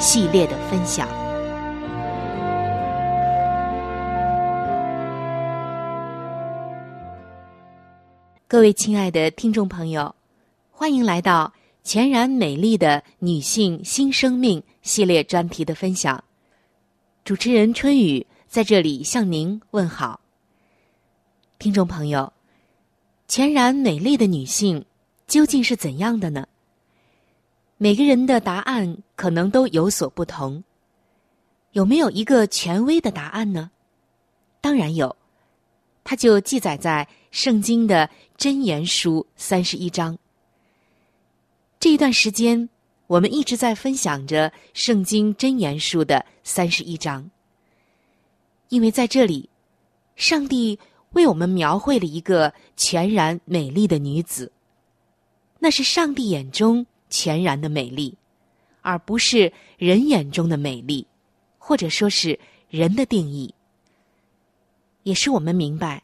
系列的分享，各位亲爱的听众朋友，欢迎来到全然美丽的女性新生命系列专题的分享。主持人春雨在这里向您问好，听众朋友，全然美丽的女性究竟是怎样的呢？每个人的答案可能都有所不同，有没有一个权威的答案呢？当然有，它就记载在圣经的箴言书三十一章。这一段时间，我们一直在分享着圣经箴言书的三十一章，因为在这里，上帝为我们描绘了一个全然美丽的女子，那是上帝眼中。全然的美丽，而不是人眼中的美丽，或者说是人的定义。也是我们明白，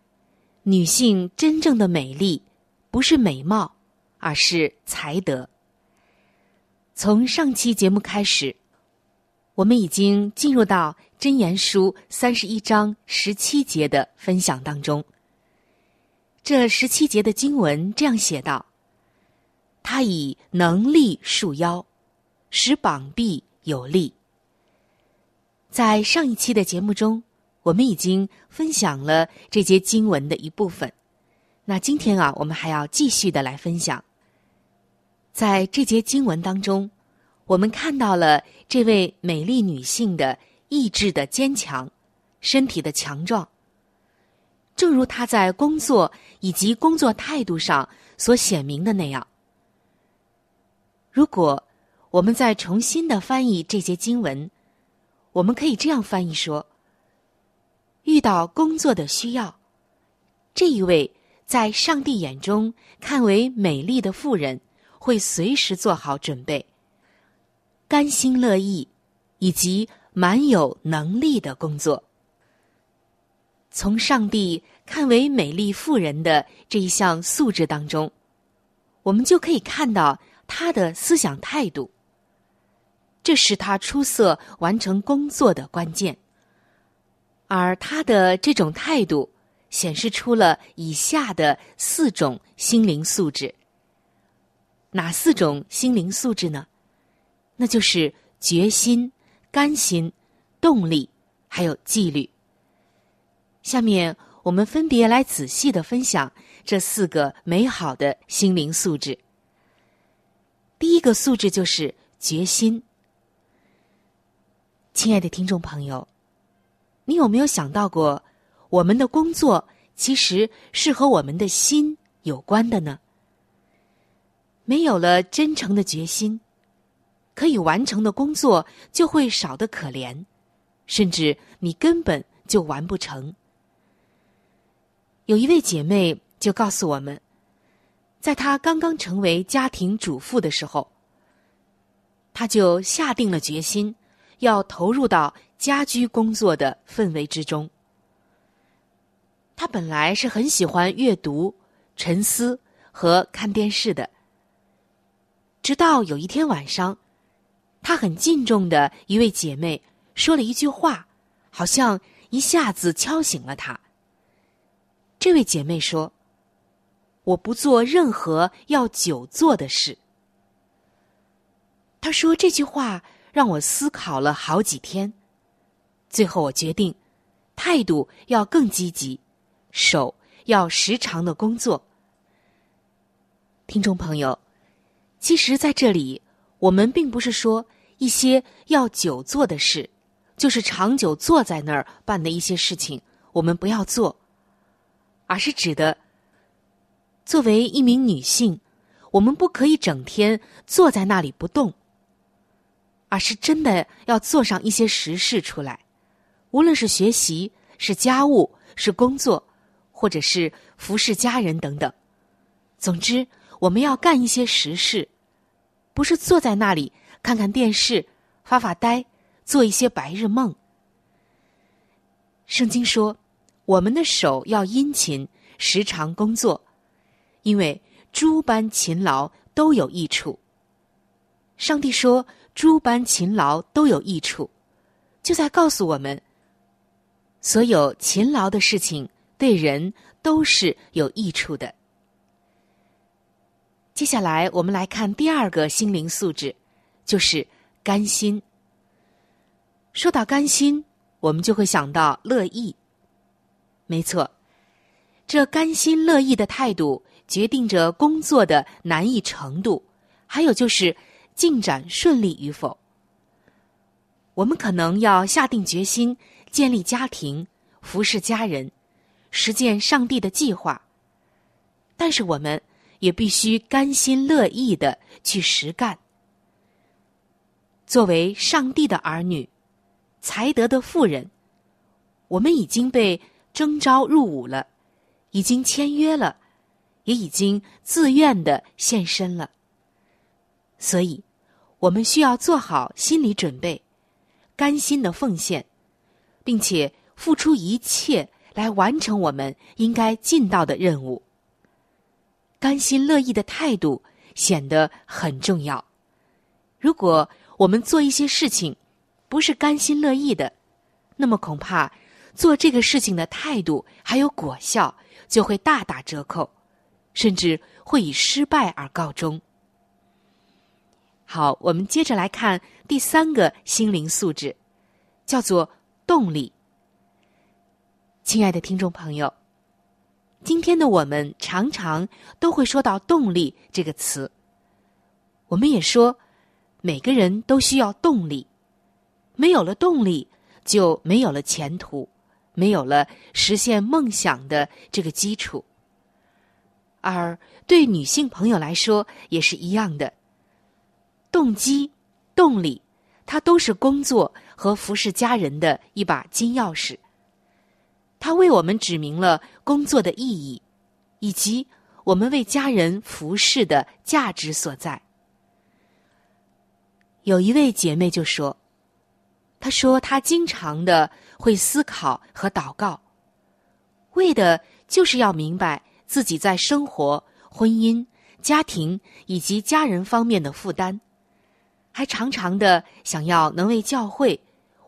女性真正的美丽不是美貌，而是才德。从上期节目开始，我们已经进入到真言书三十一章十七节的分享当中。这十七节的经文这样写道。他以能力束腰，使膀臂有力。在上一期的节目中，我们已经分享了这节经文的一部分。那今天啊，我们还要继续的来分享。在这节经文当中，我们看到了这位美丽女性的意志的坚强，身体的强壮。正如她在工作以及工作态度上所显明的那样。如果我们再重新的翻译这些经文，我们可以这样翻译说：遇到工作的需要，这一位在上帝眼中看为美丽的妇人，会随时做好准备，甘心乐意，以及蛮有能力的工作。从上帝看为美丽妇人的这一项素质当中，我们就可以看到他的思想态度。这是他出色完成工作的关键。而他的这种态度，显示出了以下的四种心灵素质。哪四种心灵素质呢？那就是决心、甘心、动力，还有纪律。下面我们分别来仔细的分享这四个美好的心灵素质。第一个素质就是决心。亲爱的听众朋友，你有没有想到过，我们的工作其实是和我们的心有关的呢？没有了真诚的决心。可以完成的工作就会少得可怜，甚至你根本就完不成。有一位姐妹就告诉我们，在她刚刚成为家庭主妇的时候，她就下定了决心，要投入到家居工作的氛围之中。她本来是很喜欢阅读、沉思和看电视的，直到有一天晚上。她很敬重的一位姐妹说了一句话，好像一下子敲醒了她。这位姐妹说：“我不做任何要久坐的事。”他说这句话让我思考了好几天，最后我决定态度要更积极，手要时常的工作。听众朋友，其实在这里我们并不是说。一些要久坐的事，就是长久坐在那儿办的一些事情，我们不要做，而是指的作为一名女性，我们不可以整天坐在那里不动，而是真的要做上一些实事出来，无论是学习、是家务、是工作，或者是服侍家人等等，总之我们要干一些实事，不是坐在那里。看看电视，发发呆，做一些白日梦。圣经说，我们的手要殷勤，时常工作，因为诸般勤劳都有益处。上帝说，诸般勤劳都有益处，就在告诉我们，所有勤劳的事情对人都是有益处的。接下来，我们来看第二个心灵素质。就是甘心。说到甘心，我们就会想到乐意。没错，这甘心乐意的态度决定着工作的难易程度，还有就是进展顺利与否。我们可能要下定决心建立家庭、服侍家人、实践上帝的计划，但是我们也必须甘心乐意的去实干。作为上帝的儿女，才德的妇人，我们已经被征召入伍了，已经签约了，也已经自愿的献身了。所以，我们需要做好心理准备，甘心的奉献，并且付出一切来完成我们应该尽到的任务。甘心乐意的态度显得很重要。如果我们做一些事情，不是甘心乐意的，那么恐怕做这个事情的态度还有果效就会大打折扣，甚至会以失败而告终。好，我们接着来看第三个心灵素质，叫做动力。亲爱的听众朋友，今天的我们常常都会说到“动力”这个词，我们也说。每个人都需要动力，没有了动力，就没有了前途，没有了实现梦想的这个基础。而对女性朋友来说也是一样的，动机、动力，它都是工作和服侍家人的一把金钥匙。它为我们指明了工作的意义，以及我们为家人服侍的价值所在。有一位姐妹就说：“她说她经常的会思考和祷告，为的就是要明白自己在生活、婚姻、家庭以及家人方面的负担，还常常的想要能为教会、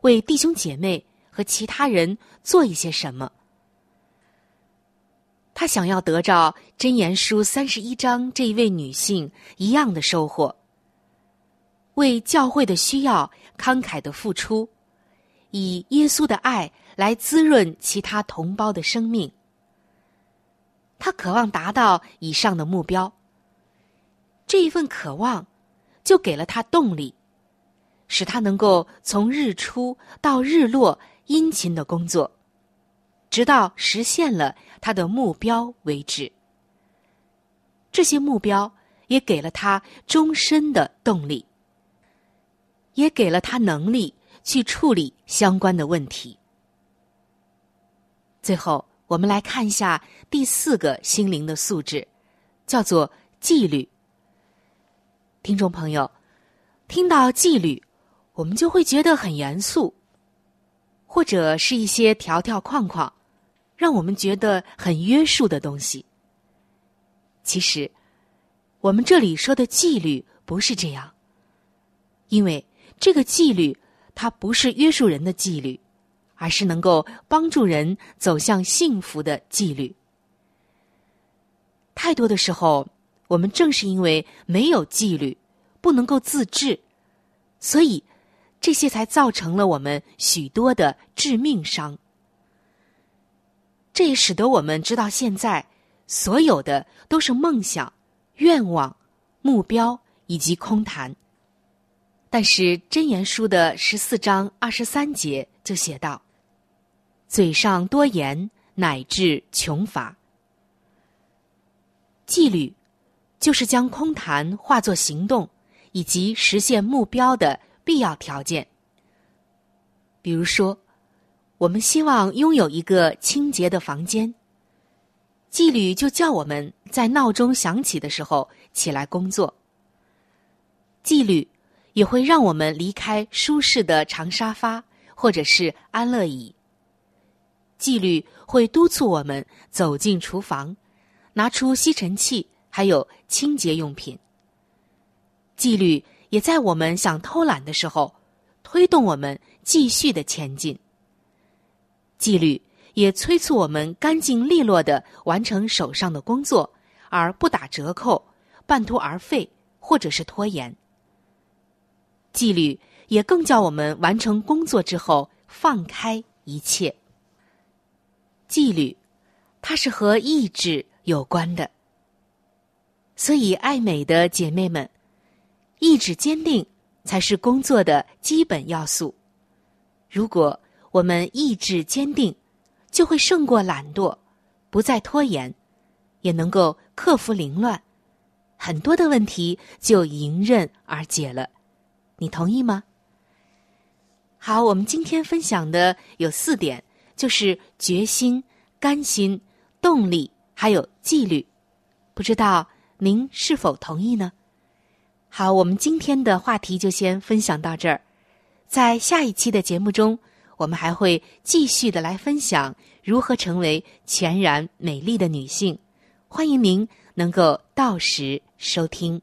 为弟兄姐妹和其他人做一些什么。他想要得着真言书三十一章这一位女性一样的收获，为教会的需要慷慨的付出，以耶稣的爱来滋润其他同胞的生命。他渴望达到以上的目标，这一份渴望就给了他动力，使他能够从日出到日落殷勤的工作。直到实现了他的目标为止。这些目标也给了他终身的动力，也给了他能力去处理相关的问题。最后，我们来看一下第四个心灵的素质，叫做纪律。听众朋友，听到纪律，我们就会觉得很严肃，或者是一些条条框框。让我们觉得很约束的东西，其实我们这里说的纪律不是这样，因为这个纪律它不是约束人的纪律，而是能够帮助人走向幸福的纪律。太多的时候，我们正是因为没有纪律，不能够自制，所以这些才造成了我们许多的致命伤。这也使得我们知道，现在所有的都是梦想、愿望、目标以及空谈。但是真言书的十四章二十三节就写道：“嘴上多言，乃至穷乏。”纪律就是将空谈化作行动，以及实现目标的必要条件。比如说。我们希望拥有一个清洁的房间。纪律就叫我们在闹钟响起的时候起来工作。纪律也会让我们离开舒适的长沙发或者是安乐椅。纪律会督促我们走进厨房，拿出吸尘器，还有清洁用品。纪律也在我们想偷懒的时候，推动我们继续的前进。纪律也催促我们干净利落的完成手上的工作，而不打折扣、半途而废或者是拖延。纪律也更叫我们完成工作之后放开一切。纪律，它是和意志有关的。所以，爱美的姐妹们，意志坚定才是工作的基本要素。如果我们意志坚定，就会胜过懒惰，不再拖延，也能够克服凌乱，很多的问题就迎刃而解了。你同意吗？好，我们今天分享的有四点，就是决心、甘心、动力，还有纪律。不知道您是否同意呢？好，我们今天的话题就先分享到这儿，在下一期的节目中。我们还会继续的来分享如何成为全然美丽的女性，欢迎您能够到时收听。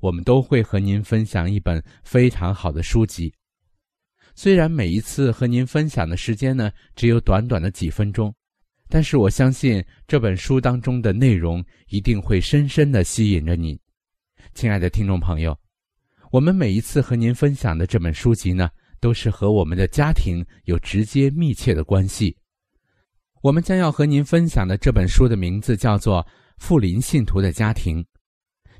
我们都会和您分享一本非常好的书籍。虽然每一次和您分享的时间呢只有短短的几分钟，但是我相信这本书当中的内容一定会深深的吸引着你，亲爱的听众朋友。我们每一次和您分享的这本书籍呢，都是和我们的家庭有直接密切的关系。我们将要和您分享的这本书的名字叫做《富林信徒的家庭》。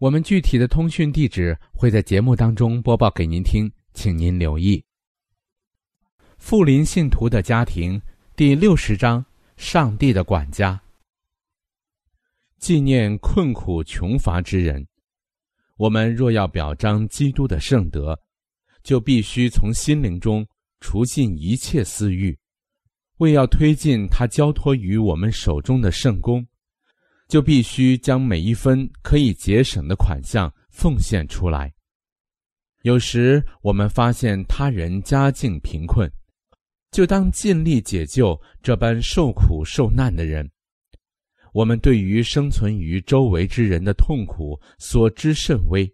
我们具体的通讯地址会在节目当中播报给您听，请您留意。富林信徒的家庭第六十章：上帝的管家。纪念困苦穷乏之人。我们若要表彰基督的圣德，就必须从心灵中除尽一切私欲；为要推进他交托于我们手中的圣功，就必须将每一分可以节省的款项奉献出来。有时我们发现他人家境贫困，就当尽力解救这般受苦受难的人。我们对于生存于周围之人的痛苦所知甚微，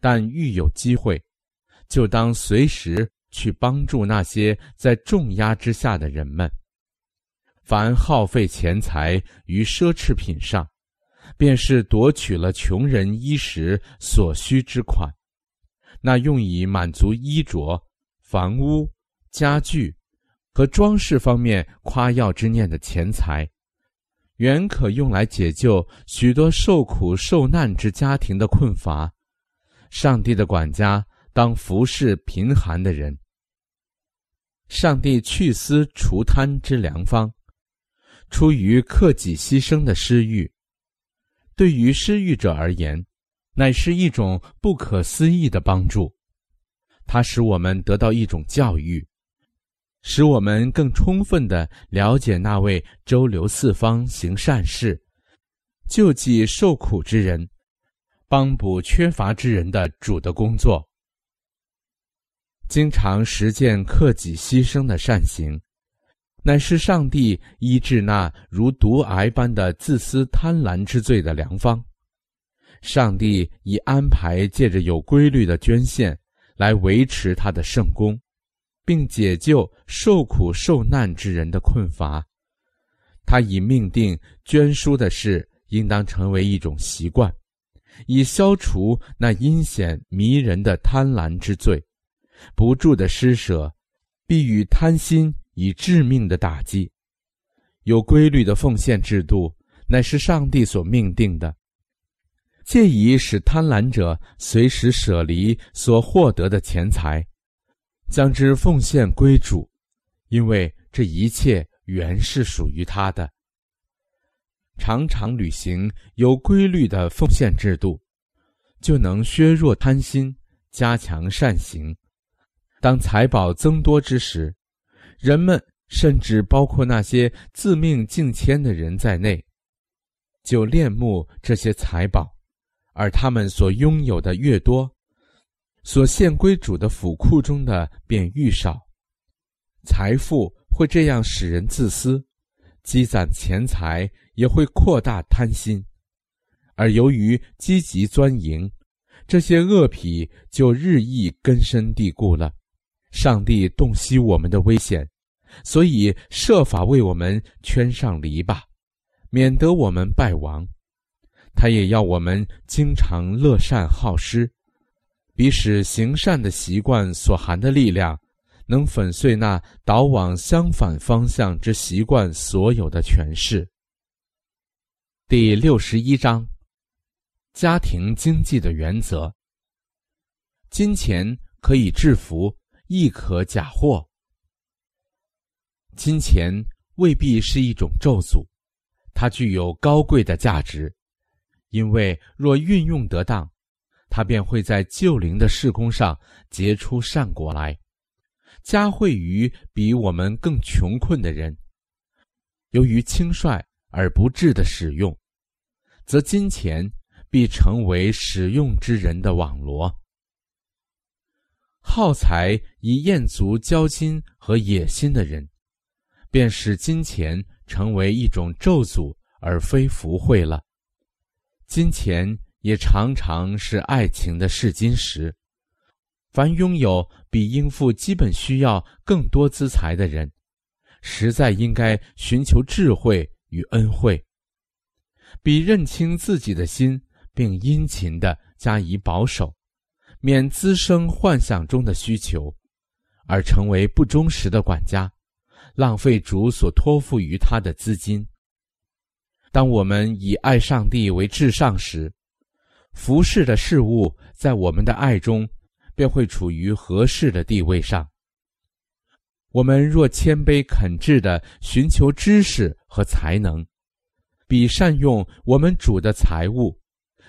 但遇有机会，就当随时去帮助那些在重压之下的人们。凡耗费钱财于奢侈品上，便是夺取了穷人衣食所需之款。那用以满足衣着、房屋、家具和装饰方面夸耀之念的钱财。原可用来解救许多受苦受难之家庭的困乏。上帝的管家当服侍贫寒的人。上帝去私除贪之良方，出于克己牺牲的施欲。对于施欲者而言，乃是一种不可思议的帮助。它使我们得到一种教育。使我们更充分的了解那位周流四方行善事、救济受苦之人、帮补缺乏之人的主的工作。经常实践克己牺牲的善行，乃是上帝医治那如毒癌般的自私贪婪之罪的良方。上帝已安排借着有规律的捐献来维持他的圣功。并解救受苦受难之人的困乏，他已命定捐书的事应当成为一种习惯，以消除那阴险迷人的贪婪之罪。不住的施舍，必与贪心以致命的打击。有规律的奉献制度，乃是上帝所命定的，借以使贪婪者随时舍离所获得的钱财。将之奉献归主，因为这一切原是属于他的。常常履行有规律的奉献制度，就能削弱贪心，加强善行。当财宝增多之时，人们甚至包括那些自命敬谦的人在内，就恋慕这些财宝，而他们所拥有的越多。所献归主的府库中的便愈少，财富会这样使人自私，积攒钱财也会扩大贪心，而由于积极钻营，这些恶癖就日益根深蒂固了。上帝洞悉我们的危险，所以设法为我们圈上篱笆，免得我们败亡。他也要我们经常乐善好施。彼使行善的习惯所含的力量，能粉碎那导往相反方向之习惯所有的诠释。第六十一章：家庭经济的原则。金钱可以制服，亦可假货。金钱未必是一种咒诅，它具有高贵的价值，因为若运用得当。它便会在旧灵的事工上结出善果来，加惠于比我们更穷困的人。由于轻率而不智的使用，则金钱必成为使用之人的网罗。耗财以厌足交金和野心的人，便使金钱成为一种咒诅而非福慧了。金钱。也常常是爱情的试金石。凡拥有比应付基本需要更多资财的人，实在应该寻求智慧与恩惠，比认清自己的心，并殷勤的加以保守，免滋生幻想中的需求，而成为不忠实的管家，浪费主所托付于他的资金。当我们以爱上帝为至上时，服侍的事物在我们的爱中，便会处于合适的地位上。我们若谦卑恳挚的寻求知识和才能，比善用我们主的财物，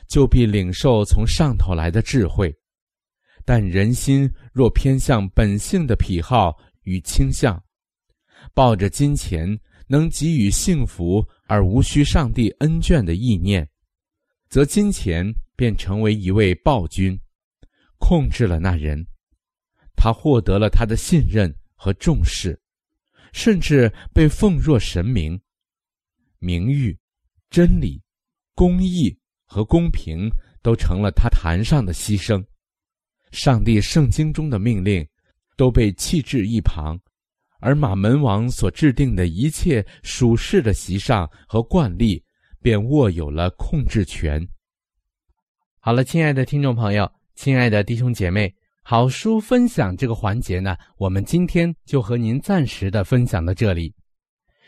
就必领受从上头来的智慧。但人心若偏向本性的癖好与倾向，抱着金钱能给予幸福而无需上帝恩眷的意念，则金钱便成为一位暴君，控制了那人，他获得了他的信任。和重视，甚至被奉若神明，名誉、真理、公义和公平都成了他坛上的牺牲。上帝圣经中的命令都被弃置一旁，而马门王所制定的一切属世的习上和惯例便握有了控制权。好了，亲爱的听众朋友，亲爱的弟兄姐妹。好书分享这个环节呢，我们今天就和您暂时的分享到这里。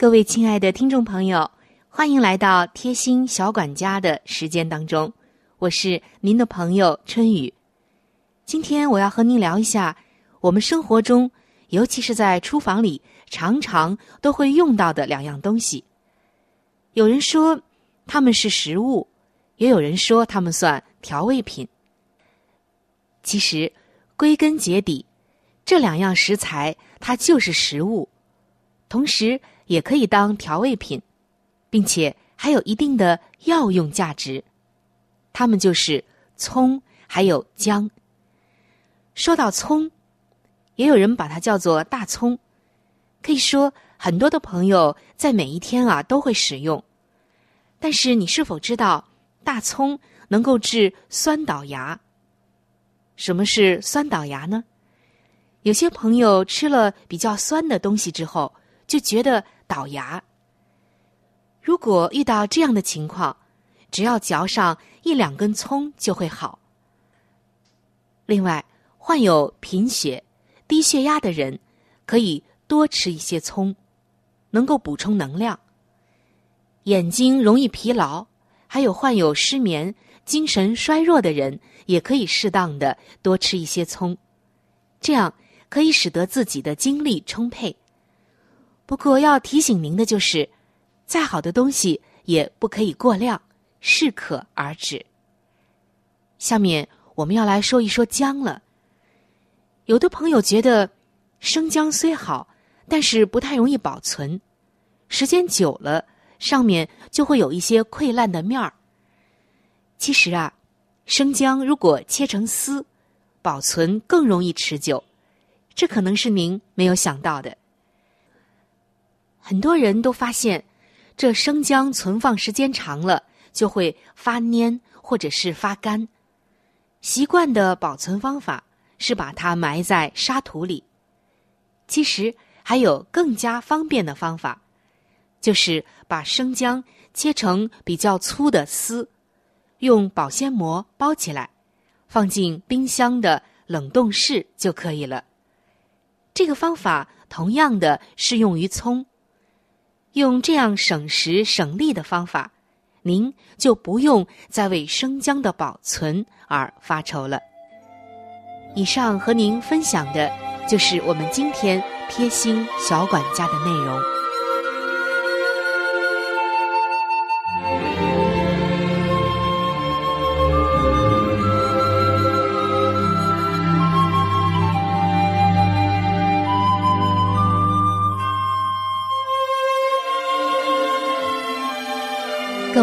各位亲爱的听众朋友，欢迎来到贴心小管家的时间当中，我是您的朋友春雨。今天我要和您聊一下我们生活中，尤其是在厨房里常常都会用到的两样东西。有人说它们是食物，也有人说它们算。调味品，其实归根结底，这两样食材它就是食物，同时也可以当调味品，并且还有一定的药用价值。它们就是葱还有姜。说到葱，也有人把它叫做大葱，可以说很多的朋友在每一天啊都会使用。但是你是否知道大葱？能够治酸倒牙。什么是酸倒牙呢？有些朋友吃了比较酸的东西之后，就觉得倒牙。如果遇到这样的情况，只要嚼上一两根葱就会好。另外，患有贫血、低血压的人可以多吃一些葱，能够补充能量。眼睛容易疲劳，还有患有失眠。精神衰弱的人也可以适当的多吃一些葱，这样可以使得自己的精力充沛。不过要提醒您的就是，再好的东西也不可以过量，适可而止。下面我们要来说一说姜了。有的朋友觉得生姜虽好，但是不太容易保存，时间久了上面就会有一些溃烂的面儿。其实啊，生姜如果切成丝，保存更容易持久，这可能是您没有想到的。很多人都发现，这生姜存放时间长了就会发蔫或者是发干。习惯的保存方法是把它埋在沙土里。其实还有更加方便的方法，就是把生姜切成比较粗的丝。用保鲜膜包起来，放进冰箱的冷冻室就可以了。这个方法同样的适用于葱。用这样省时省力的方法，您就不用再为生姜的保存而发愁了。以上和您分享的就是我们今天贴心小管家的内容。